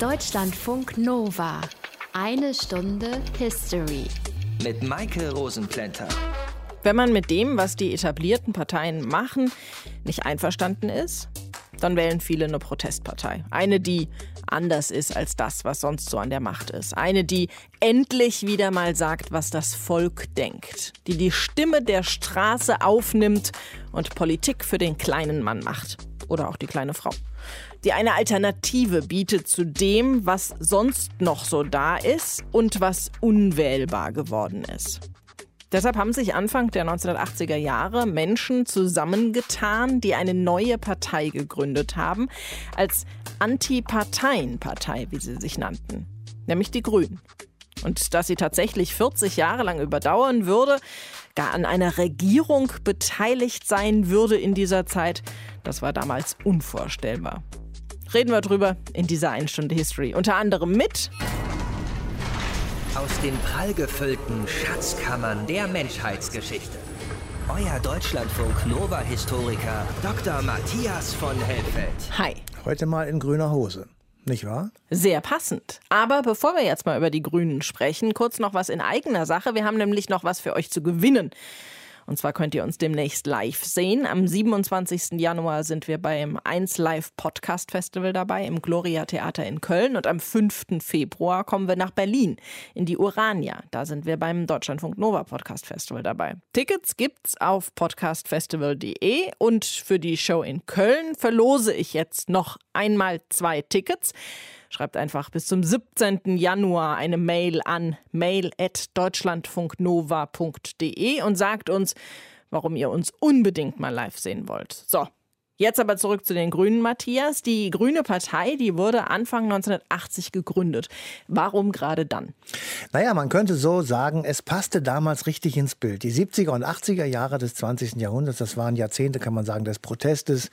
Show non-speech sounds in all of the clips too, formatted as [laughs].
Deutschlandfunk Nova. Eine Stunde History. Mit Maike Rosenplanter. Wenn man mit dem, was die etablierten Parteien machen, nicht einverstanden ist, dann wählen viele eine Protestpartei. Eine, die anders ist als das, was sonst so an der Macht ist. Eine, die endlich wieder mal sagt, was das Volk denkt. Die die Stimme der Straße aufnimmt und Politik für den kleinen Mann macht. Oder auch die kleine Frau. Die eine Alternative bietet zu dem, was sonst noch so da ist und was unwählbar geworden ist. Deshalb haben sich Anfang der 1980er Jahre Menschen zusammengetan, die eine neue Partei gegründet haben, als Antiparteienpartei, wie sie sich nannten, nämlich die Grünen. Und dass sie tatsächlich 40 Jahre lang überdauern würde, gar an einer Regierung beteiligt sein würde in dieser Zeit, das war damals unvorstellbar. Reden wir drüber in dieser Einstunde History. Unter anderem mit aus den prallgefüllten Schatzkammern der Menschheitsgeschichte. Euer Deutschlandfunk Nova-Historiker Dr. Matthias von Helfeld. Hi. Heute mal in grüner Hose. Nicht wahr? Sehr passend. Aber bevor wir jetzt mal über die Grünen sprechen, kurz noch was in eigener Sache. Wir haben nämlich noch was für euch zu gewinnen. Und zwar könnt ihr uns demnächst live sehen. Am 27. Januar sind wir beim 1 Live Podcast Festival dabei im Gloria Theater in Köln. Und am 5. Februar kommen wir nach Berlin in die Urania. Da sind wir beim Deutschlandfunk Nova Podcast Festival dabei. Tickets gibt's auf podcastfestival.de und für die Show in Köln verlose ich jetzt noch einmal zwei Tickets. Schreibt einfach bis zum 17. Januar eine Mail an mail.deutschlandfunknova.de und sagt uns, warum ihr uns unbedingt mal live sehen wollt. So, Jetzt aber zurück zu den Grünen, Matthias. Die Grüne Partei, die wurde Anfang 1980 gegründet. Warum gerade dann? Naja, man könnte so sagen, es passte damals richtig ins Bild. Die 70er und 80er Jahre des 20. Jahrhunderts, das waren Jahrzehnte, kann man sagen, des Protestes,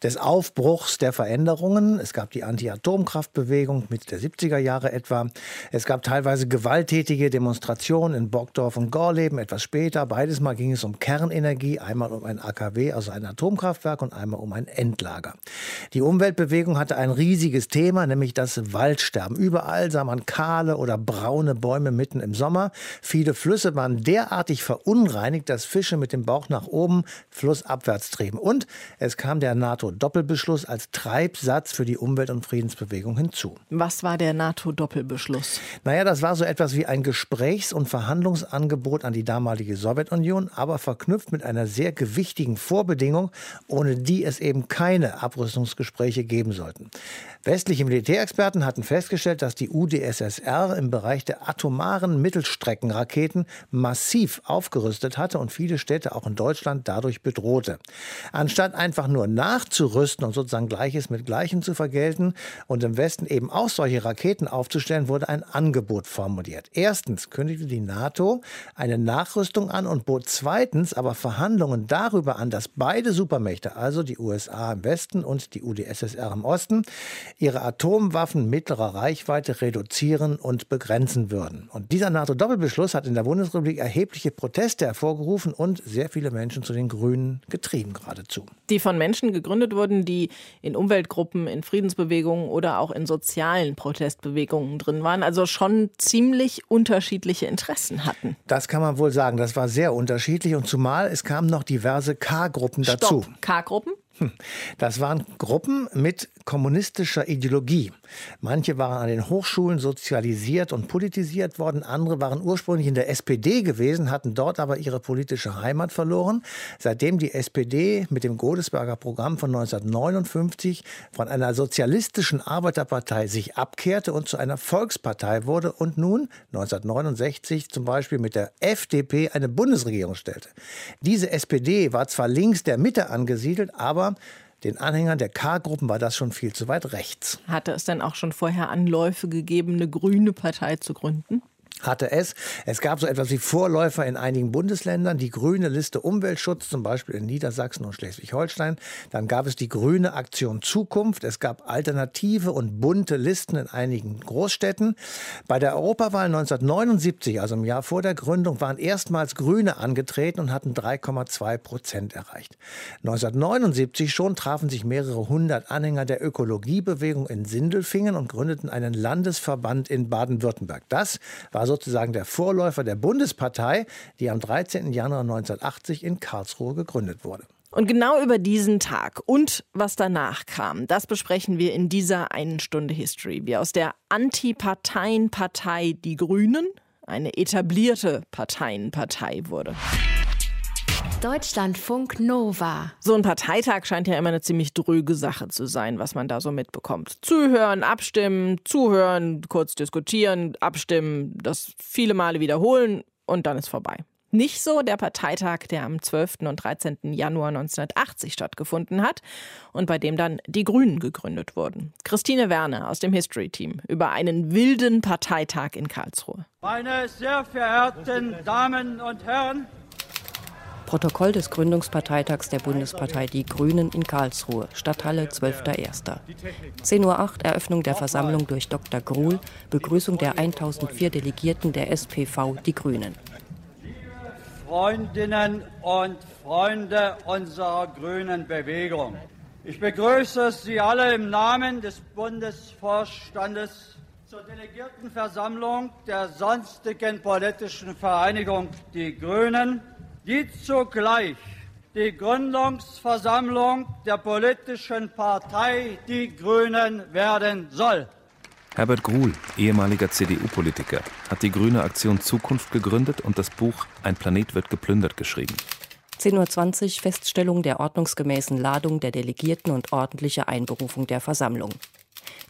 des Aufbruchs, der Veränderungen. Es gab die Anti-Atomkraftbewegung mit der 70er Jahre etwa. Es gab teilweise gewalttätige Demonstrationen in Burgdorf und Gorleben etwas später. Beides Mal ging es um Kernenergie, einmal um ein AKW, also ein Atomkraftwerk und einmal um ein Endlager. Die Umweltbewegung hatte ein riesiges Thema, nämlich das Waldsterben. Überall sah man kahle oder braune Bäume mitten im Sommer. Viele Flüsse waren derartig verunreinigt, dass Fische mit dem Bauch nach oben flussabwärts trieben. Und es kam der NATO-Doppelbeschluss als Treibsatz für die Umwelt- und Friedensbewegung hinzu. Was war der NATO-Doppelbeschluss? Naja, das war so etwas wie ein Gesprächs- und Verhandlungsangebot an die damalige Sowjetunion, aber verknüpft mit einer sehr gewichtigen Vorbedingung, ohne die es eben keine Abrüstungsgespräche geben sollten. Westliche Militärexperten hatten festgestellt, dass die UdSSR im Bereich der atomaren Mittelstreckenraketen massiv aufgerüstet hatte und viele Städte auch in Deutschland dadurch bedrohte. Anstatt einfach nur nachzurüsten und sozusagen Gleiches mit Gleichem zu vergelten und im Westen eben auch solche Raketen aufzustellen, wurde ein Angebot formuliert. Erstens kündigte die NATO eine Nachrüstung an und bot zweitens aber Verhandlungen darüber an, dass beide Supermächte, also die USA im Westen und die UdSSR im Osten, ihre Atomwaffen mittlerer Reichweite reduzieren und begrenzen würden. Und dieser NATO-Doppelbeschluss hat in der Bundesrepublik erhebliche Proteste hervorgerufen und sehr viele Menschen zu den Grünen getrieben geradezu. Die von Menschen gegründet wurden, die in Umweltgruppen, in Friedensbewegungen oder auch in sozialen Protestbewegungen drin waren, also schon ziemlich unterschiedliche Interessen hatten. Das kann man wohl sagen. Das war sehr unterschiedlich und zumal es kamen noch diverse K-Gruppen dazu. K-Gruppen? Hm. Das waren Gruppen mit kommunistischer Ideologie. Manche waren an den Hochschulen sozialisiert und politisiert worden, andere waren ursprünglich in der SPD gewesen, hatten dort aber ihre politische Heimat verloren. Seitdem die SPD mit dem Godesberger Programm von 1959 von einer sozialistischen Arbeiterpartei sich abkehrte und zu einer Volkspartei wurde und nun 1969 zum Beispiel mit der FDP eine Bundesregierung stellte. Diese SPD war zwar links der Mitte angesiedelt, aber den Anhängern der K-Gruppen war das schon viel zu weit rechts. Hatte es denn auch schon vorher Anläufe gegeben, eine grüne Partei zu gründen? Hatte es. Es gab so etwas wie Vorläufer in einigen Bundesländern, die grüne Liste Umweltschutz, zum Beispiel in Niedersachsen und Schleswig-Holstein. Dann gab es die grüne Aktion Zukunft. Es gab alternative und bunte Listen in einigen Großstädten. Bei der Europawahl 1979, also im Jahr vor der Gründung, waren erstmals Grüne angetreten und hatten 3,2 Prozent erreicht. 1979 schon trafen sich mehrere hundert Anhänger der Ökologiebewegung in Sindelfingen und gründeten einen Landesverband in Baden-Württemberg. Das war sozusagen der Vorläufer der Bundespartei, die am 13. Januar 1980 in Karlsruhe gegründet wurde. Und genau über diesen Tag und was danach kam, das besprechen wir in dieser einen Stunde History, wie aus der Antiparteienpartei Die Grünen eine etablierte Parteienpartei wurde. Deutschlandfunk Nova. So ein Parteitag scheint ja immer eine ziemlich dröge Sache zu sein, was man da so mitbekommt. Zuhören, abstimmen, zuhören, kurz diskutieren, abstimmen, das viele Male wiederholen und dann ist vorbei. Nicht so der Parteitag, der am 12. und 13. Januar 1980 stattgefunden hat und bei dem dann die Grünen gegründet wurden. Christine Werner aus dem History-Team über einen wilden Parteitag in Karlsruhe. Meine sehr verehrten Damen und Herren, Protokoll des Gründungsparteitags der Bundespartei Die Grünen in Karlsruhe, Stadthalle 12.01. 10.08 Uhr Eröffnung der Versammlung durch Dr. Gruhl, Begrüßung der 1004 Delegierten der SPV Die Grünen. Freundinnen und Freunde unserer grünen Bewegung. Ich begrüße Sie alle im Namen des Bundesvorstandes zur Delegiertenversammlung der sonstigen politischen Vereinigung Die Grünen die zugleich die Gründungsversammlung der politischen Partei Die Grünen werden soll. Herbert Gruhl, ehemaliger CDU-Politiker, hat die Grüne Aktion Zukunft gegründet und das Buch Ein Planet wird geplündert geschrieben. 10.20 Uhr Feststellung der ordnungsgemäßen Ladung der Delegierten und ordentliche Einberufung der Versammlung.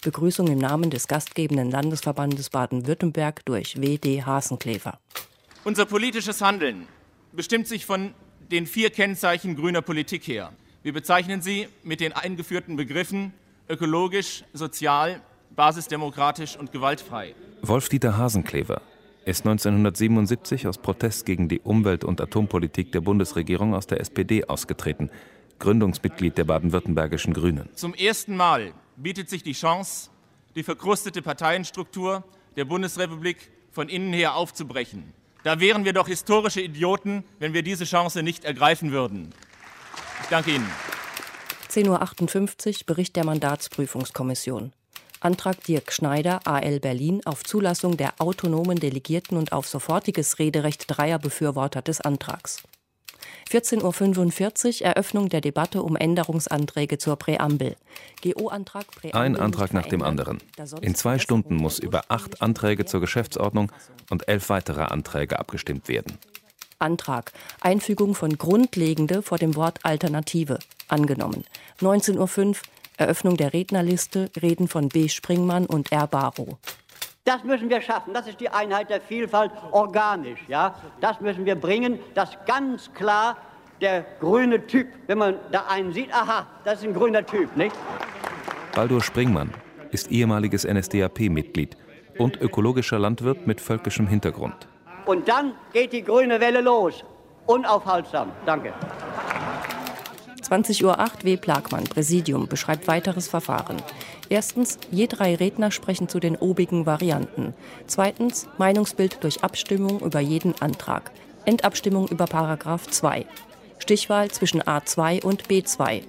Begrüßung im Namen des gastgebenden Landesverbandes Baden-Württemberg durch W.D. Hasenklever. Unser politisches Handeln bestimmt sich von den vier Kennzeichen grüner Politik her. Wir bezeichnen sie mit den eingeführten Begriffen ökologisch, sozial, basisdemokratisch und gewaltfrei. Wolf-Dieter Hasenklever ist 1977 aus Protest gegen die Umwelt- und Atompolitik der Bundesregierung aus der SPD ausgetreten, Gründungsmitglied der baden-württembergischen Grünen. Zum ersten Mal bietet sich die Chance, die verkrustete Parteienstruktur der Bundesrepublik von innen her aufzubrechen. Da wären wir doch historische Idioten, wenn wir diese Chance nicht ergreifen würden. Ich danke Ihnen. 10.58 Uhr Bericht der Mandatsprüfungskommission. Antrag Dirk Schneider, AL Berlin, auf Zulassung der autonomen Delegierten und auf sofortiges Rederecht dreier Befürworter des Antrags. 14.45 Uhr Eröffnung der Debatte um Änderungsanträge zur Präambel. GO-Antrag Präambel Ein Antrag nach dem anderen. In zwei Stunden muss über acht Anträge zur Geschäftsordnung und elf weitere Anträge abgestimmt werden. Antrag Einfügung von Grundlegende vor dem Wort Alternative angenommen. 19.05 Uhr Eröffnung der Rednerliste Reden von B. Springmann und R. Barrow. Das müssen wir schaffen. Das ist die Einheit der Vielfalt organisch. Ja? Das müssen wir bringen, dass ganz klar der grüne Typ, wenn man da einen sieht, aha, das ist ein grüner Typ, nicht? Baldur Springmann ist ehemaliges NSDAP-Mitglied und ökologischer Landwirt mit völkischem Hintergrund. Und dann geht die grüne Welle los. Unaufhaltsam. Danke. 20.08 Uhr W. Plagmann, Präsidium, beschreibt weiteres Verfahren. Erstens, je drei Redner sprechen zu den obigen Varianten. Zweitens, Meinungsbild durch Abstimmung über jeden Antrag. Endabstimmung über Paragraph 2. Stichwahl zwischen A2 und B2.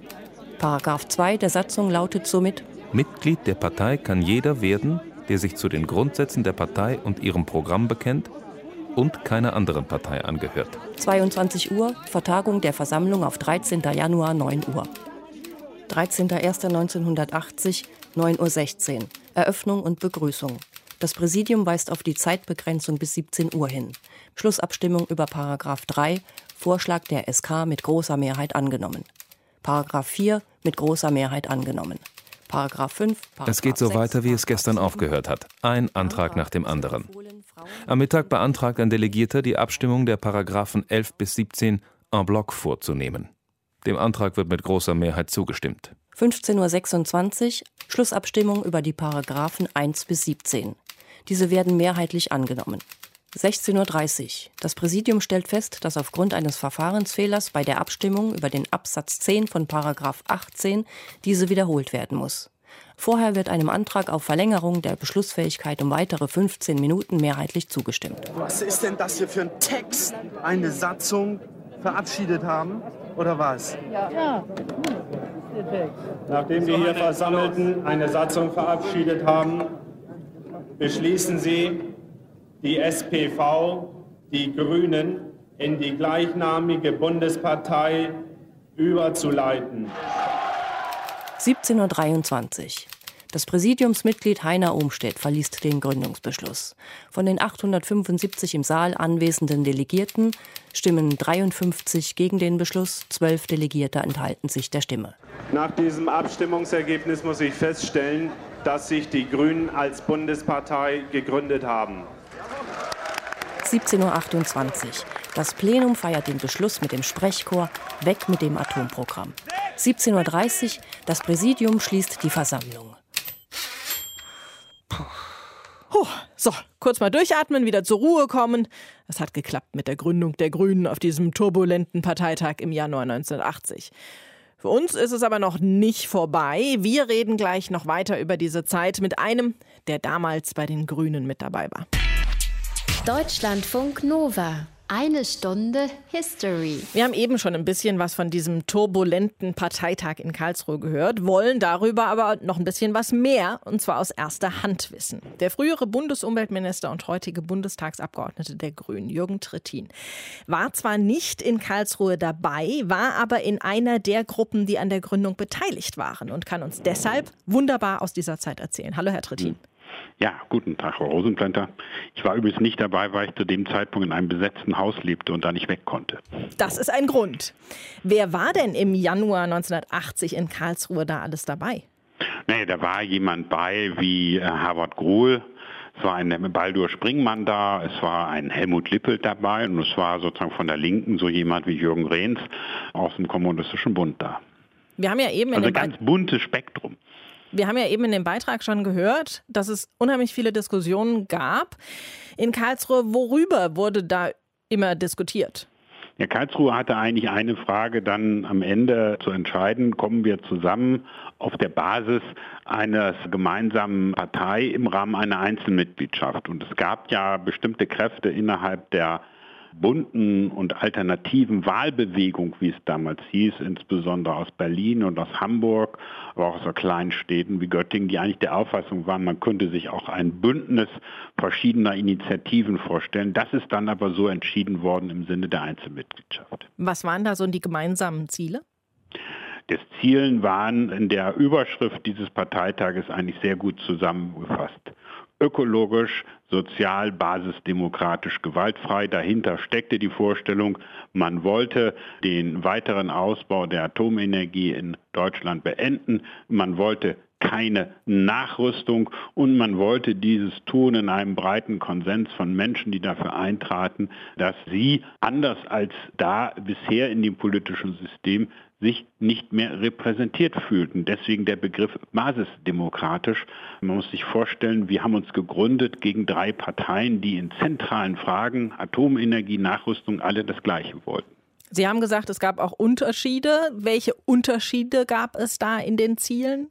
Paragraph 2 der Satzung lautet somit: Mitglied der Partei kann jeder werden, der sich zu den Grundsätzen der Partei und ihrem Programm bekennt und keiner anderen Partei angehört. 22 Uhr, Vertagung der Versammlung auf 13. Januar 9 Uhr. 13.01.1980, 9.16 Uhr. Eröffnung und Begrüßung. Das Präsidium weist auf die Zeitbegrenzung bis 17 Uhr hin. Schlussabstimmung über Paragraph 3, Vorschlag der SK mit großer Mehrheit angenommen. Paragraph 4 mit großer Mehrheit angenommen. Paragraph 5. Paragraph es geht so weiter, wie es gestern aufgehört hat. Ein Antrag nach dem anderen. Am Mittag beantragt ein Delegierter, die Abstimmung der Paragraphen 11 bis 17 en bloc vorzunehmen. Dem Antrag wird mit großer Mehrheit zugestimmt. 15.26 Uhr Schlussabstimmung über die Paragraphen 1 bis 17. Diese werden mehrheitlich angenommen. 16.30 Uhr. Das Präsidium stellt fest, dass aufgrund eines Verfahrensfehlers bei der Abstimmung über den Absatz 10 von Paragraph 18 diese wiederholt werden muss. Vorher wird einem Antrag auf Verlängerung der Beschlussfähigkeit um weitere 15 Minuten mehrheitlich zugestimmt. Was ist denn das hier für ein Text? Eine Satzung verabschiedet haben oder was? Ja. Nachdem die hier Versammelten eine Satzung verabschiedet haben, beschließen Sie, die SPV, die Grünen, in die gleichnamige Bundespartei überzuleiten. 17.23 Uhr. Das Präsidiumsmitglied Heiner Ohmstedt verließ den Gründungsbeschluss. Von den 875 im Saal anwesenden Delegierten stimmen 53 gegen den Beschluss, 12 Delegierte enthalten sich der Stimme. Nach diesem Abstimmungsergebnis muss ich feststellen, dass sich die Grünen als Bundespartei gegründet haben. 17.28 Uhr. Das Plenum feiert den Beschluss mit dem Sprechchor Weg mit dem Atomprogramm. 17.30 Uhr. Das Präsidium schließt die Versammlung. Puh, so, kurz mal durchatmen, wieder zur Ruhe kommen. Es hat geklappt mit der Gründung der Grünen auf diesem turbulenten Parteitag im Januar 1980. Für uns ist es aber noch nicht vorbei. Wir reden gleich noch weiter über diese Zeit mit einem, der damals bei den Grünen mit dabei war. Deutschlandfunk Nova. Eine Stunde History. Wir haben eben schon ein bisschen was von diesem turbulenten Parteitag in Karlsruhe gehört, wollen darüber aber noch ein bisschen was mehr, und zwar aus erster Hand wissen. Der frühere Bundesumweltminister und heutige Bundestagsabgeordnete der Grünen, Jürgen Trittin, war zwar nicht in Karlsruhe dabei, war aber in einer der Gruppen, die an der Gründung beteiligt waren und kann uns deshalb wunderbar aus dieser Zeit erzählen. Hallo, Herr Trittin. Ja, guten Tag, Frau Rosenplanter. Ich war übrigens nicht dabei, weil ich zu dem Zeitpunkt in einem besetzten Haus lebte und da nicht weg konnte. Das ist ein Grund. Wer war denn im Januar 1980 in Karlsruhe da alles dabei? Nee, da war jemand bei wie äh, Harvard Gruhl, es war ein Baldur Springmann da, es war ein Helmut Lippelt dabei und es war sozusagen von der Linken so jemand wie Jürgen Rehns aus dem Kommunistischen Bund da. Wir haben ja eben also ein ganz buntes Spektrum. Wir haben ja eben in dem Beitrag schon gehört, dass es unheimlich viele Diskussionen gab. In Karlsruhe, worüber wurde da immer diskutiert? Ja, Karlsruhe hatte eigentlich eine Frage dann am Ende zu entscheiden, kommen wir zusammen auf der Basis einer gemeinsamen Partei im Rahmen einer Einzelmitgliedschaft. Und es gab ja bestimmte Kräfte innerhalb der bunten und alternativen Wahlbewegung, wie es damals hieß, insbesondere aus Berlin und aus Hamburg, aber auch aus so kleinen Städten wie Göttingen, die eigentlich der Auffassung waren, man könnte sich auch ein Bündnis verschiedener Initiativen vorstellen. Das ist dann aber so entschieden worden im Sinne der Einzelmitgliedschaft. Was waren da so die gemeinsamen Ziele? Das Zielen waren in der Überschrift dieses Parteitages eigentlich sehr gut zusammengefasst ökologisch, sozial, basisdemokratisch, gewaltfrei. Dahinter steckte die Vorstellung, man wollte den weiteren Ausbau der Atomenergie in Deutschland beenden. Man wollte keine Nachrüstung und man wollte dieses tun in einem breiten Konsens von Menschen, die dafür eintraten, dass sie anders als da bisher in dem politischen System sich nicht mehr repräsentiert fühlten. Deswegen der Begriff basisdemokratisch. Man muss sich vorstellen, wir haben uns gegründet gegen drei Parteien, die in zentralen Fragen Atomenergie, Nachrüstung alle das Gleiche wollten. Sie haben gesagt, es gab auch Unterschiede. Welche Unterschiede gab es da in den Zielen?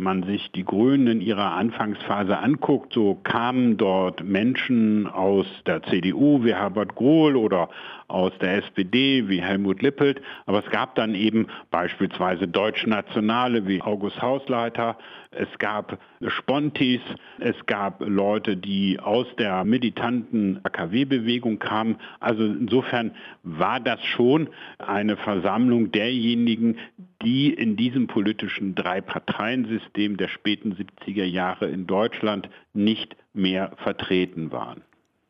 Man sich die Grünen in ihrer Anfangsphase anguckt, so kamen dort Menschen aus der CDU wie Herbert Grohl oder aus der SPD wie Helmut Lippelt, aber es gab dann eben beispielsweise Deutschnationale wie August Hausleiter, es gab Spontis, es gab Leute, die aus der militanten AKW-Bewegung kamen. Also insofern war das schon eine Versammlung derjenigen, die in diesem politischen Drei-Parteien-System der späten 70er Jahre in Deutschland nicht mehr vertreten waren.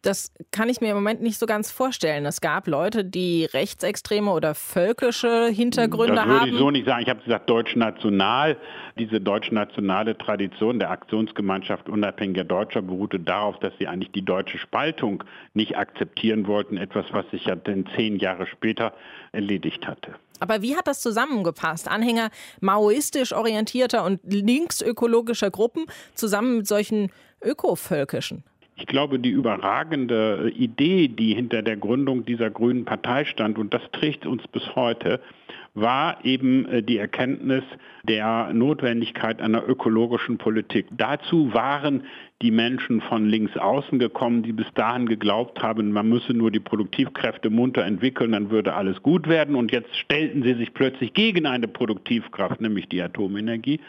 Das kann ich mir im Moment nicht so ganz vorstellen. Es gab Leute, die rechtsextreme oder völkische Hintergründe haben. Das würde ich so nicht sagen. Ich habe gesagt deutsch-national. Diese deutsch-nationale Tradition der Aktionsgemeinschaft unabhängiger Deutscher beruhte darauf, dass sie eigentlich die deutsche Spaltung nicht akzeptieren wollten. Etwas, was sich ja dann zehn Jahre später erledigt hatte. Aber wie hat das zusammengepasst? Anhänger maoistisch orientierter und linksökologischer Gruppen zusammen mit solchen ökovölkischen? Ich glaube, die überragende Idee, die hinter der Gründung dieser Grünen Partei stand, und das trägt uns bis heute, war eben äh, die Erkenntnis der Notwendigkeit einer ökologischen Politik. Dazu waren die Menschen von links außen gekommen, die bis dahin geglaubt haben, man müsse nur die Produktivkräfte munter entwickeln, dann würde alles gut werden. Und jetzt stellten sie sich plötzlich gegen eine Produktivkraft, nämlich die Atomenergie.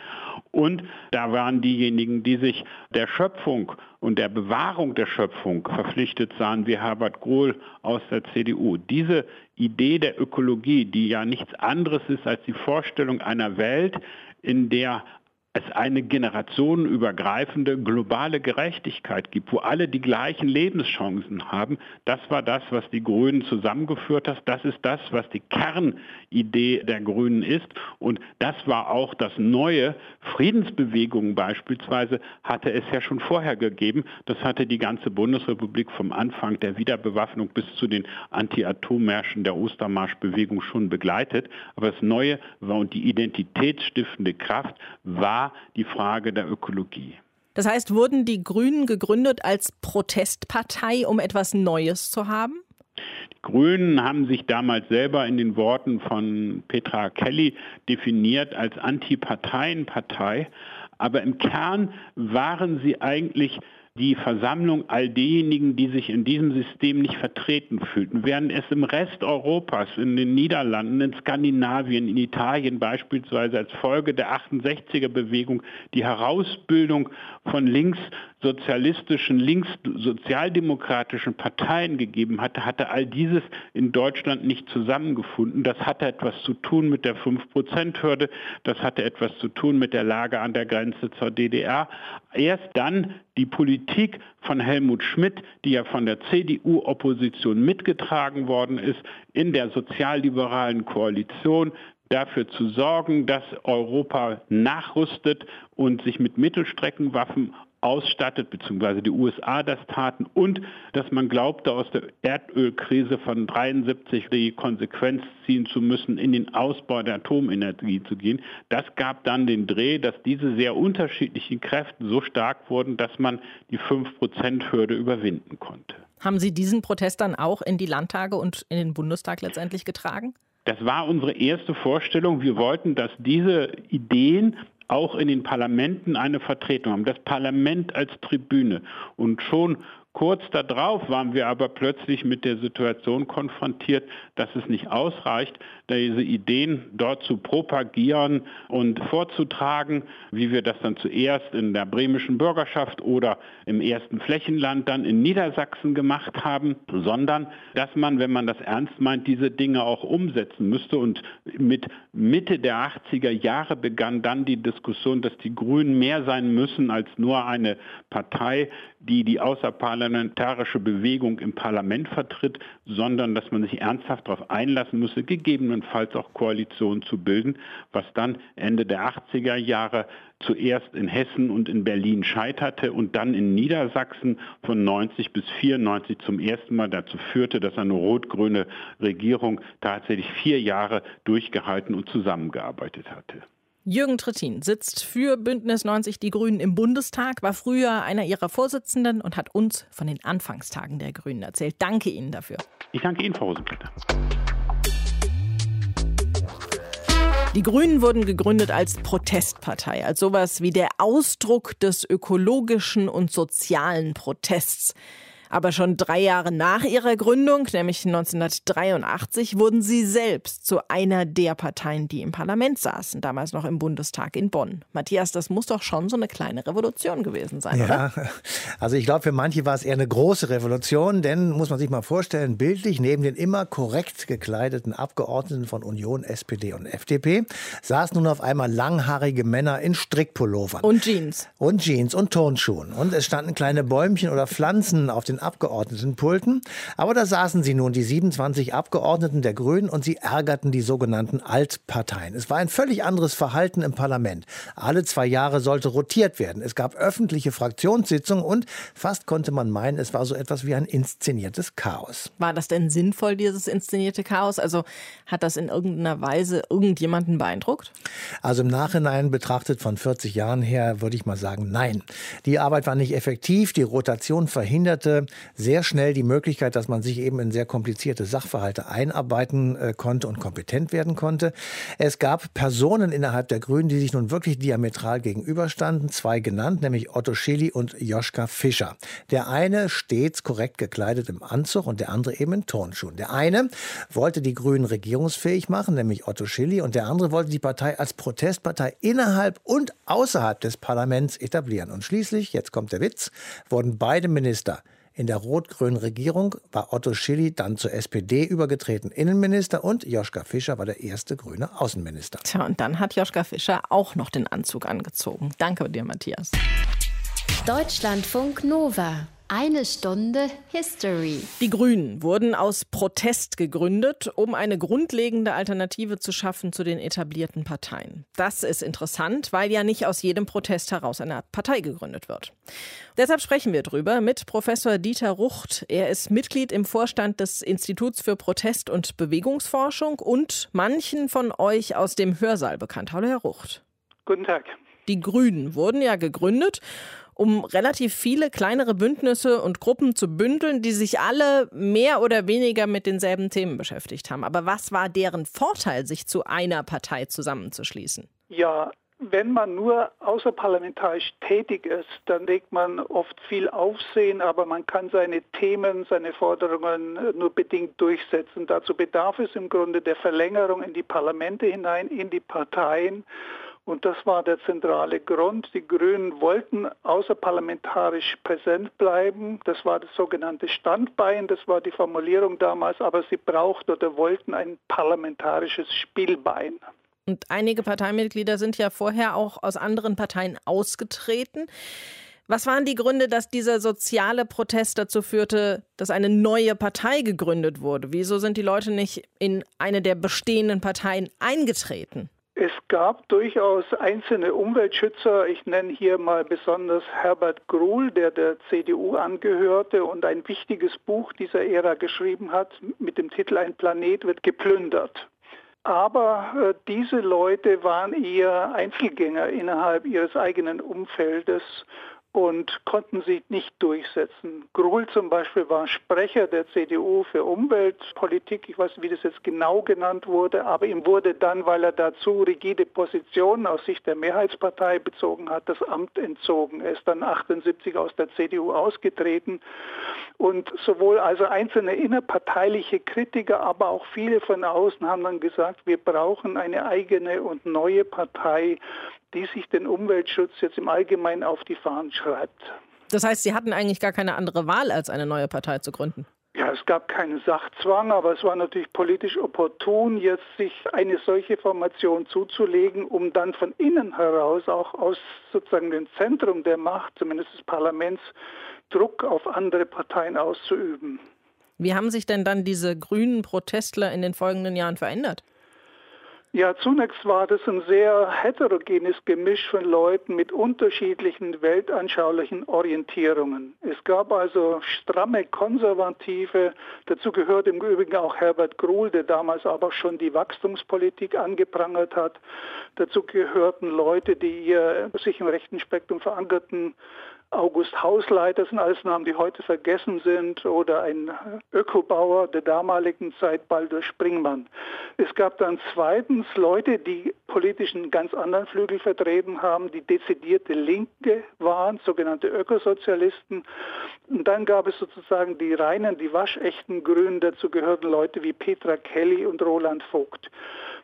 Und da waren diejenigen, die sich der Schöpfung und der Bewahrung der Schöpfung verpflichtet sahen, wie Herbert Grohl aus der CDU. Diese Idee der Ökologie, die ja nichts anderes ist als die Vorstellung einer Welt, in der es eine generationenübergreifende globale Gerechtigkeit gibt, wo alle die gleichen Lebenschancen haben. Das war das, was die Grünen zusammengeführt hat. Das ist das, was die Kernidee der Grünen ist. Und das war auch das neue. Friedensbewegungen beispielsweise hatte es ja schon vorher gegeben. Das hatte die ganze Bundesrepublik vom Anfang der Wiederbewaffnung bis zu den Anti-Atom-Märschen der Ostermarschbewegung schon begleitet. Aber das Neue war und die identitätsstiftende Kraft war die Frage der Ökologie. Das heißt, wurden die Grünen gegründet als Protestpartei, um etwas Neues zu haben? Die Grünen haben sich damals selber in den Worten von Petra Kelly definiert als Antiparteienpartei, aber im Kern waren sie eigentlich die Versammlung all derjenigen, die sich in diesem System nicht vertreten fühlten, während es im Rest Europas, in den Niederlanden, in Skandinavien, in Italien beispielsweise als Folge der 68er Bewegung die Herausbildung von linkssozialistischen, linkssozialdemokratischen Parteien gegeben hatte, hatte all dieses in Deutschland nicht zusammengefunden. Das hatte etwas zu tun mit der 5-Prozent-Hürde, das hatte etwas zu tun mit der Lage an der Grenze zur DDR. Erst dann die Politik von Helmut Schmidt, die ja von der CDU-Opposition mitgetragen worden ist, in der sozialliberalen Koalition dafür zu sorgen, dass Europa nachrüstet und sich mit Mittelstreckenwaffen ausstattet, beziehungsweise die USA das taten und dass man glaubte, aus der Erdölkrise von 73 die Konsequenz ziehen zu müssen, in den Ausbau der Atomenergie zu gehen. Das gab dann den Dreh, dass diese sehr unterschiedlichen Kräfte so stark wurden, dass man die 5-Prozent-Hürde überwinden konnte. Haben Sie diesen Protest dann auch in die Landtage und in den Bundestag letztendlich getragen? Das war unsere erste Vorstellung. Wir wollten, dass diese Ideen auch in den Parlamenten eine Vertretung haben. Das Parlament als Tribüne. Und schon Kurz darauf waren wir aber plötzlich mit der Situation konfrontiert, dass es nicht ausreicht, diese Ideen dort zu propagieren und vorzutragen, wie wir das dann zuerst in der bremischen Bürgerschaft oder im ersten Flächenland dann in Niedersachsen gemacht haben, sondern dass man, wenn man das ernst meint, diese Dinge auch umsetzen müsste. Und mit Mitte der 80er Jahre begann dann die Diskussion, dass die Grünen mehr sein müssen als nur eine Partei, die die außerparlamentarische Bewegung im Parlament vertritt, sondern dass man sich ernsthaft darauf einlassen müsse, gegebenenfalls auch Koalitionen zu bilden, was dann Ende der 80er Jahre zuerst in Hessen und in Berlin scheiterte und dann in Niedersachsen von 90 bis 94 zum ersten Mal dazu führte, dass eine rot-grüne Regierung tatsächlich vier Jahre durchgehalten und zusammengearbeitet hatte. Jürgen Trittin sitzt für Bündnis 90 Die Grünen im Bundestag, war früher einer ihrer Vorsitzenden und hat uns von den Anfangstagen der Grünen erzählt. Danke Ihnen dafür. Ich danke Ihnen, Frau Rosenblätter. Die Grünen wurden gegründet als Protestpartei, als sowas wie der Ausdruck des ökologischen und sozialen Protests. Aber schon drei Jahre nach ihrer Gründung, nämlich 1983, wurden sie selbst zu einer der Parteien, die im Parlament saßen, damals noch im Bundestag in Bonn. Matthias, das muss doch schon so eine kleine Revolution gewesen sein, ja, oder? Also ich glaube, für manche war es eher eine große Revolution, denn muss man sich mal vorstellen, bildlich neben den immer korrekt gekleideten Abgeordneten von Union, SPD und FDP saßen nun auf einmal langhaarige Männer in Strickpullovern. Und Jeans. Und Jeans und Turnschuhen. Und es standen kleine Bäumchen oder Pflanzen auf den Abgeordnetenpulten. Aber da saßen sie nun, die 27 Abgeordneten der Grünen, und sie ärgerten die sogenannten Altparteien. Es war ein völlig anderes Verhalten im Parlament. Alle zwei Jahre sollte rotiert werden. Es gab öffentliche Fraktionssitzungen und fast konnte man meinen, es war so etwas wie ein inszeniertes Chaos. War das denn sinnvoll, dieses inszenierte Chaos? Also hat das in irgendeiner Weise irgendjemanden beeindruckt? Also im Nachhinein betrachtet von 40 Jahren her würde ich mal sagen, nein. Die Arbeit war nicht effektiv. Die Rotation verhinderte sehr schnell die Möglichkeit, dass man sich eben in sehr komplizierte Sachverhalte einarbeiten äh, konnte und kompetent werden konnte. Es gab Personen innerhalb der Grünen, die sich nun wirklich diametral gegenüberstanden. Zwei genannt, nämlich Otto Schilly und Joschka Fischer. Der eine stets korrekt gekleidet im Anzug und der andere eben in Turnschuhen. Der eine wollte die Grünen regierungsfähig machen, nämlich Otto Schilly, und der andere wollte die Partei als Protestpartei innerhalb und außerhalb des Parlaments etablieren. Und schließlich, jetzt kommt der Witz, wurden beide Minister in der rot-grünen Regierung war Otto Schilly dann zur SPD übergetreten Innenminister und Joschka Fischer war der erste grüne Außenminister. Tja, und dann hat Joschka Fischer auch noch den Anzug angezogen. Danke dir, Matthias. Deutschlandfunk Nova. Eine Stunde History. Die Grünen wurden aus Protest gegründet, um eine grundlegende Alternative zu schaffen zu den etablierten Parteien. Das ist interessant, weil ja nicht aus jedem Protest heraus eine Partei gegründet wird. Deshalb sprechen wir drüber mit Professor Dieter Rucht. Er ist Mitglied im Vorstand des Instituts für Protest- und Bewegungsforschung und manchen von euch aus dem Hörsaal bekannt. Hallo, Herr Rucht. Guten Tag. Die Grünen wurden ja gegründet um relativ viele kleinere Bündnisse und Gruppen zu bündeln, die sich alle mehr oder weniger mit denselben Themen beschäftigt haben. Aber was war deren Vorteil, sich zu einer Partei zusammenzuschließen? Ja, wenn man nur außerparlamentarisch tätig ist, dann legt man oft viel Aufsehen, aber man kann seine Themen, seine Forderungen nur bedingt durchsetzen. Dazu bedarf es im Grunde der Verlängerung in die Parlamente hinein, in die Parteien und das war der zentrale Grund. Die Grünen wollten außerparlamentarisch präsent bleiben. Das war das sogenannte Standbein, das war die Formulierung damals, aber sie brauchten oder wollten ein parlamentarisches Spielbein. Und einige Parteimitglieder sind ja vorher auch aus anderen Parteien ausgetreten. Was waren die Gründe, dass dieser soziale Protest dazu führte, dass eine neue Partei gegründet wurde? Wieso sind die Leute nicht in eine der bestehenden Parteien eingetreten? Gab durchaus einzelne Umweltschützer. Ich nenne hier mal besonders Herbert Gruhl, der der CDU angehörte und ein wichtiges Buch dieser Ära geschrieben hat mit dem Titel Ein Planet wird geplündert. Aber äh, diese Leute waren eher Einzelgänger innerhalb ihres eigenen Umfeldes und konnten sich nicht durchsetzen. Gruhl zum Beispiel war Sprecher der CDU für Umweltpolitik. Ich weiß nicht, wie das jetzt genau genannt wurde, aber ihm wurde dann, weil er dazu rigide Positionen aus Sicht der Mehrheitspartei bezogen hat, das Amt entzogen. Er ist dann 78 aus der CDU ausgetreten. Und sowohl also einzelne innerparteiliche Kritiker, aber auch viele von außen haben dann gesagt, wir brauchen eine eigene und neue Partei, die sich den Umweltschutz jetzt im Allgemeinen auf die Fahnen schreibt. Das heißt, Sie hatten eigentlich gar keine andere Wahl, als eine neue Partei zu gründen? Ja, es gab keinen Sachzwang, aber es war natürlich politisch opportun, jetzt sich eine solche Formation zuzulegen, um dann von innen heraus auch aus sozusagen dem Zentrum der Macht, zumindest des Parlaments, Druck auf andere Parteien auszuüben. Wie haben sich denn dann diese grünen Protestler in den folgenden Jahren verändert? Ja, zunächst war das ein sehr heterogenes Gemisch von Leuten mit unterschiedlichen weltanschaulichen Orientierungen. Es gab also stramme Konservative, dazu gehört im Übrigen auch Herbert Gruhl, der damals aber schon die Wachstumspolitik angeprangert hat. Dazu gehörten Leute, die sich im rechten Spektrum verankerten, August Hausleiter sind alles Namen, die heute vergessen sind, oder ein Ökobauer der damaligen Zeit, Baldur Springmann. Es gab dann zweitens Leute, die politischen ganz anderen Flügel vertreten haben, die dezidierte Linke waren, sogenannte Ökosozialisten. Und dann gab es sozusagen die reinen, die waschechten Grünen, dazu gehörten Leute wie Petra Kelly und Roland Vogt.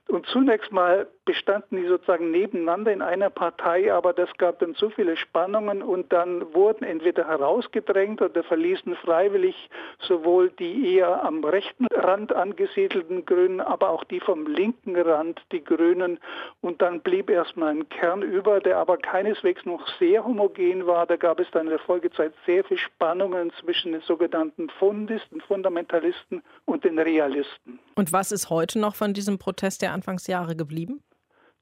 Und zunächst mal bestanden die sozusagen nebeneinander in einer Partei, aber das gab dann zu viele Spannungen und dann wurden entweder herausgedrängt oder verließen freiwillig sowohl die eher am rechten Rand angesiedelten Grünen, aber auch die vom linken Rand, die Grünen. Und dann blieb erstmal ein Kern über, der aber keineswegs noch sehr homogen war. Da gab es dann in der Folgezeit sehr viele Spannungen zwischen den sogenannten Fundisten, Fundamentalisten und den Realisten. Und was ist heute noch von diesem Protest der Anfangsjahre geblieben?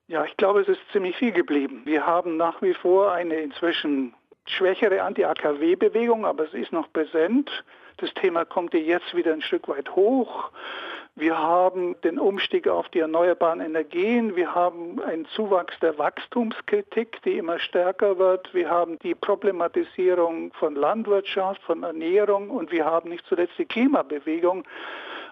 Ja, ich glaube, es ist ziemlich viel geblieben. Wir haben nach wie vor eine inzwischen schwächere Anti-AKW-Bewegung, aber es ist noch präsent. Das Thema kommt ja jetzt wieder ein Stück weit hoch. Wir haben den Umstieg auf die erneuerbaren Energien. Wir haben einen Zuwachs der Wachstumskritik, die immer stärker wird. Wir haben die Problematisierung von Landwirtschaft, von Ernährung und wir haben nicht zuletzt die Klimabewegung.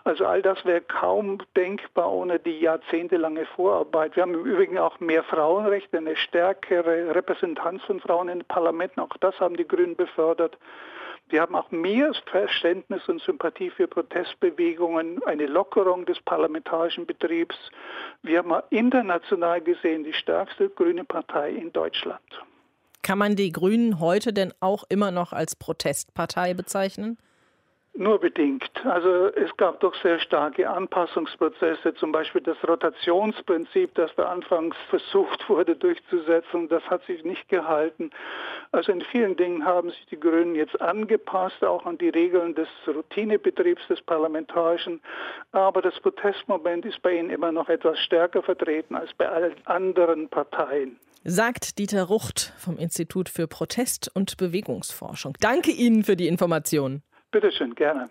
Also all das wäre kaum denkbar ohne die jahrzehntelange Vorarbeit. Wir haben im Übrigen auch mehr Frauenrechte, eine stärkere Repräsentanz von Frauen in den Parlamenten. Auch das haben die Grünen befördert. Wir haben auch mehr Verständnis und Sympathie für Protestbewegungen, eine Lockerung des parlamentarischen Betriebs. Wir haben international gesehen die stärkste grüne Partei in Deutschland. Kann man die Grünen heute denn auch immer noch als Protestpartei bezeichnen? Nur bedingt. Also es gab doch sehr starke Anpassungsprozesse, zum Beispiel das Rotationsprinzip, das da anfangs versucht [laughs] wurde durchzusetzen, das hat sich nicht gehalten. Also in vielen Dingen haben sich die Grünen jetzt angepasst, auch an die Regeln des Routinebetriebs des Parlamentarischen. Aber das Protestmoment ist bei ihnen immer noch etwas stärker vertreten als bei allen anderen Parteien sagt Dieter Rucht vom Institut für Protest- und Bewegungsforschung. Danke Ihnen für die Informationen. Bitte schön, gerne.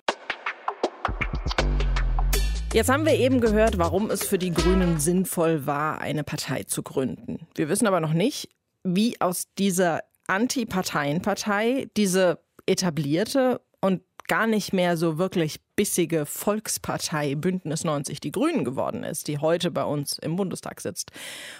Jetzt haben wir eben gehört, warum es für die Grünen sinnvoll war, eine Partei zu gründen. Wir wissen aber noch nicht, wie aus dieser Anti-Parteien-Partei diese etablierte und gar nicht mehr so wirklich bissige Volkspartei Bündnis 90 Die Grünen geworden ist, die heute bei uns im Bundestag sitzt.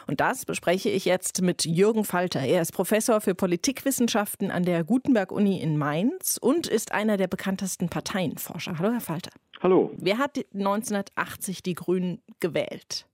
Und das bespreche ich jetzt mit Jürgen Falter. Er ist Professor für Politikwissenschaften an der Gutenberg-Uni in Mainz und ist einer der bekanntesten Parteienforscher. Hallo, Herr Falter. Hallo. Wer hat 1980 die Grünen gewählt?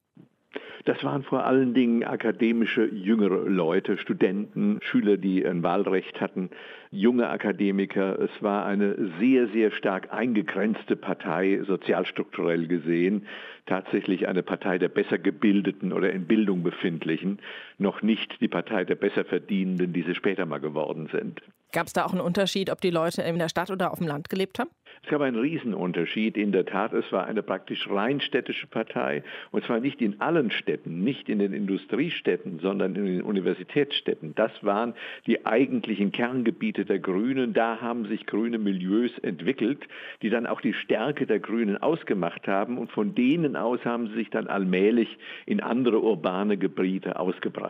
Das waren vor allen Dingen akademische jüngere Leute, Studenten, Schüler, die ein Wahlrecht hatten, junge Akademiker. Es war eine sehr, sehr stark eingegrenzte Partei, sozialstrukturell gesehen. Tatsächlich eine Partei der besser gebildeten oder in Bildung befindlichen, noch nicht die Partei der besser verdienenden, die sie später mal geworden sind. Gab es da auch einen Unterschied, ob die Leute in der Stadt oder auf dem Land gelebt haben? Es gab einen Riesenunterschied. In der Tat, es war eine praktisch rein städtische Partei. Und zwar nicht in allen Städten, nicht in den Industriestädten, sondern in den Universitätsstädten. Das waren die eigentlichen Kerngebiete der Grünen. Da haben sich grüne Milieus entwickelt, die dann auch die Stärke der Grünen ausgemacht haben. Und von denen aus haben sie sich dann allmählich in andere urbane Gebiete ausgebreitet.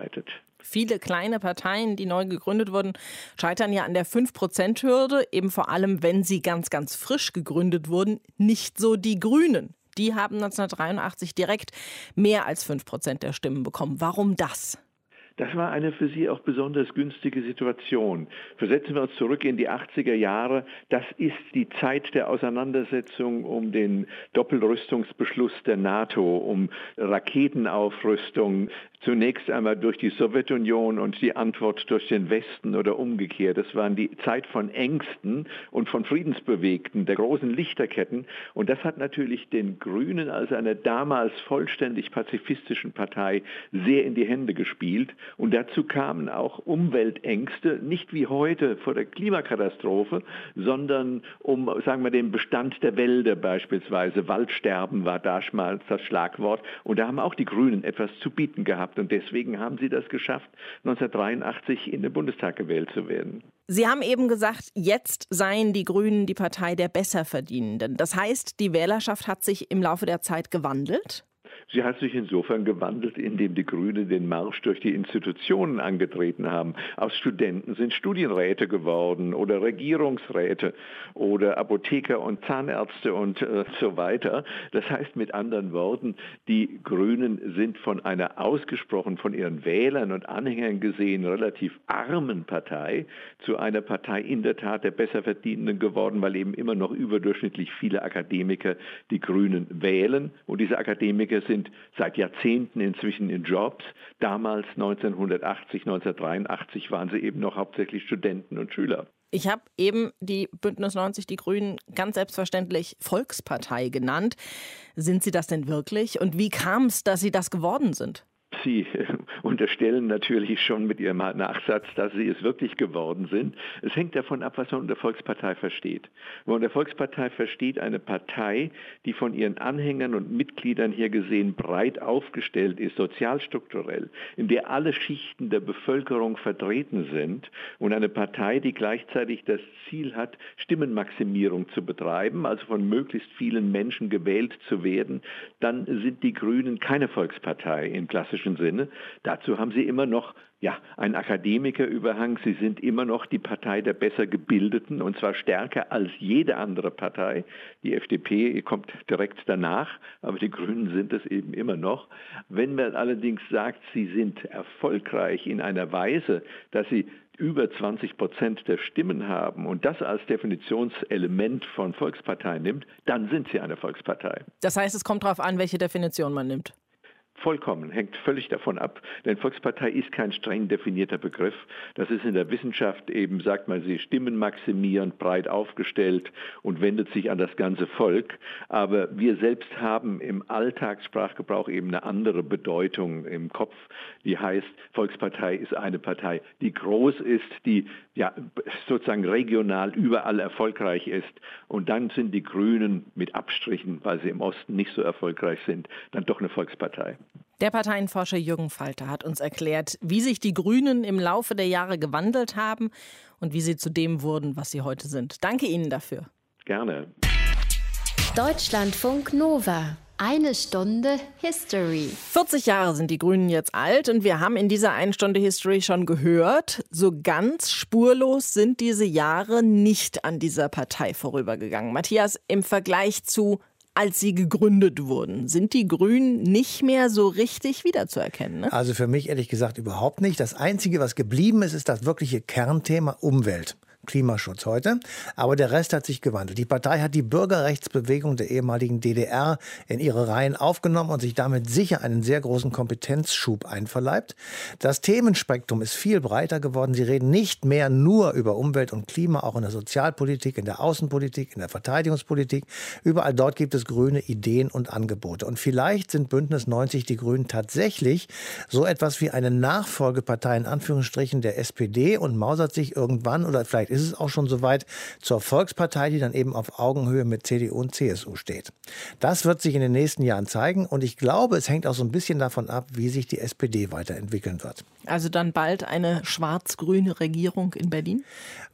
Viele kleine Parteien, die neu gegründet wurden, scheitern ja an der 5-Prozent-Hürde, eben vor allem, wenn sie ganz, ganz frisch gegründet wurden. Nicht so die Grünen. Die haben 1983 direkt mehr als 5 Prozent der Stimmen bekommen. Warum das? Das war eine für sie auch besonders günstige Situation. Versetzen wir uns zurück in die 80er Jahre. Das ist die Zeit der Auseinandersetzung um den Doppelrüstungsbeschluss der NATO, um Raketenaufrüstung, zunächst einmal durch die Sowjetunion und die Antwort durch den Westen oder umgekehrt. Das waren die Zeit von Ängsten und von Friedensbewegten, der großen Lichterketten. Und das hat natürlich den Grünen als einer damals vollständig pazifistischen Partei sehr in die Hände gespielt. Und dazu kamen auch Umweltängste, nicht wie heute vor der Klimakatastrophe, sondern um, sagen wir, den Bestand der Wälder beispielsweise. Waldsterben war damals das Schlagwort. Und da haben auch die Grünen etwas zu bieten gehabt. Und deswegen haben sie das geschafft, 1983 in den Bundestag gewählt zu werden. Sie haben eben gesagt, jetzt seien die Grünen die Partei der Besserverdienenden. Das heißt, die Wählerschaft hat sich im Laufe der Zeit gewandelt? Sie hat sich insofern gewandelt, indem die Grünen den Marsch durch die Institutionen angetreten haben. Aus Studenten sind Studienräte geworden oder Regierungsräte oder Apotheker und Zahnärzte und äh, so weiter. Das heißt mit anderen Worten, die Grünen sind von einer ausgesprochen von ihren Wählern und Anhängern gesehen relativ armen Partei zu einer Partei in der Tat der Besserverdienenden geworden, weil eben immer noch überdurchschnittlich viele Akademiker die Grünen wählen und diese Akademiker sind sind seit Jahrzehnten inzwischen in Jobs. Damals 1980, 1983 waren sie eben noch hauptsächlich Studenten und Schüler. Ich habe eben die Bündnis 90, die Grünen, ganz selbstverständlich Volkspartei genannt. Sind sie das denn wirklich? Und wie kam es, dass sie das geworden sind? Sie [laughs] unterstellen natürlich schon mit Ihrem Nachsatz, dass Sie es wirklich geworden sind. Es hängt davon ab, was man unter Volkspartei versteht. Man unter Volkspartei versteht eine Partei, die von ihren Anhängern und Mitgliedern hier gesehen breit aufgestellt ist, sozialstrukturell, in der alle Schichten der Bevölkerung vertreten sind und eine Partei, die gleichzeitig das Ziel hat, Stimmenmaximierung zu betreiben, also von möglichst vielen Menschen gewählt zu werden, dann sind die Grünen keine Volkspartei im klassischen Sinne. Dazu haben sie immer noch ja, einen Akademikerüberhang. Sie sind immer noch die Partei der besser gebildeten und zwar stärker als jede andere Partei. Die FDP kommt direkt danach, aber die Grünen sind es eben immer noch. Wenn man allerdings sagt, sie sind erfolgreich in einer Weise, dass sie über 20 Prozent der Stimmen haben und das als Definitionselement von Volkspartei nimmt, dann sind sie eine Volkspartei. Das heißt, es kommt darauf an, welche Definition man nimmt. Vollkommen, hängt völlig davon ab. Denn Volkspartei ist kein streng definierter Begriff. Das ist in der Wissenschaft eben, sagt man, sie stimmenmaximierend, breit aufgestellt und wendet sich an das ganze Volk. Aber wir selbst haben im Alltagssprachgebrauch eben eine andere Bedeutung im Kopf. Die heißt, Volkspartei ist eine Partei, die groß ist, die ja, sozusagen regional überall erfolgreich ist. Und dann sind die Grünen mit Abstrichen, weil sie im Osten nicht so erfolgreich sind, dann doch eine Volkspartei. Der Parteienforscher Jürgen Falter hat uns erklärt, wie sich die Grünen im Laufe der Jahre gewandelt haben und wie sie zu dem wurden, was sie heute sind. Danke Ihnen dafür. Gerne. Deutschlandfunk Nova. Eine Stunde History. 40 Jahre sind die Grünen jetzt alt und wir haben in dieser einen Stunde History schon gehört, so ganz spurlos sind diese Jahre nicht an dieser Partei vorübergegangen. Matthias, im Vergleich zu als sie gegründet wurden. Sind die Grünen nicht mehr so richtig wiederzuerkennen? Ne? Also für mich ehrlich gesagt überhaupt nicht. Das Einzige, was geblieben ist, ist das wirkliche Kernthema Umwelt. Klimaschutz heute. Aber der Rest hat sich gewandelt. Die Partei hat die Bürgerrechtsbewegung der ehemaligen DDR in ihre Reihen aufgenommen und sich damit sicher einen sehr großen Kompetenzschub einverleibt. Das Themenspektrum ist viel breiter geworden. Sie reden nicht mehr nur über Umwelt und Klima, auch in der Sozialpolitik, in der Außenpolitik, in der Verteidigungspolitik. Überall dort gibt es grüne Ideen und Angebote. Und vielleicht sind Bündnis 90 die Grünen tatsächlich so etwas wie eine Nachfolgepartei in Anführungsstrichen der SPD und mausert sich irgendwann oder vielleicht ist ist es auch schon soweit zur Volkspartei, die dann eben auf Augenhöhe mit CDU und CSU steht. Das wird sich in den nächsten Jahren zeigen und ich glaube, es hängt auch so ein bisschen davon ab, wie sich die SPD weiterentwickeln wird. Also dann bald eine schwarz-grüne Regierung in Berlin?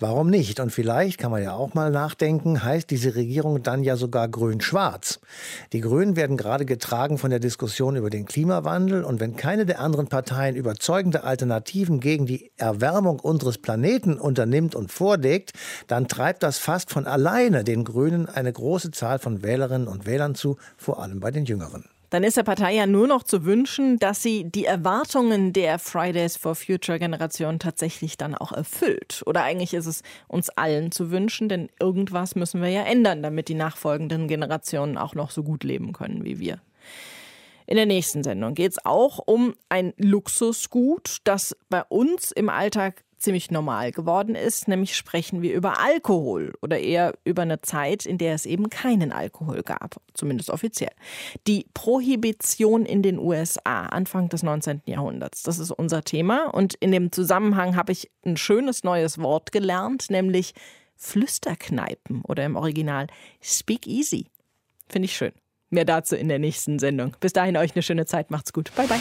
Warum nicht? Und vielleicht kann man ja auch mal nachdenken, heißt diese Regierung dann ja sogar grün-schwarz. Die Grünen werden gerade getragen von der Diskussion über den Klimawandel und wenn keine der anderen Parteien überzeugende Alternativen gegen die Erwärmung unseres Planeten unternimmt und vor vorlegt, dann treibt das fast von alleine den Grünen eine große Zahl von Wählerinnen und Wählern zu, vor allem bei den Jüngeren. Dann ist der Partei ja nur noch zu wünschen, dass sie die Erwartungen der Fridays for Future Generation tatsächlich dann auch erfüllt. Oder eigentlich ist es uns allen zu wünschen, denn irgendwas müssen wir ja ändern, damit die nachfolgenden Generationen auch noch so gut leben können wie wir. In der nächsten Sendung geht es auch um ein Luxusgut, das bei uns im Alltag ziemlich normal geworden ist, nämlich sprechen wir über Alkohol oder eher über eine Zeit, in der es eben keinen Alkohol gab, zumindest offiziell. Die Prohibition in den USA Anfang des 19. Jahrhunderts, das ist unser Thema und in dem Zusammenhang habe ich ein schönes neues Wort gelernt, nämlich Flüsterkneipen oder im Original Speak Easy. Finde ich schön. Mehr dazu in der nächsten Sendung. Bis dahin euch eine schöne Zeit. Macht's gut. Bye bye.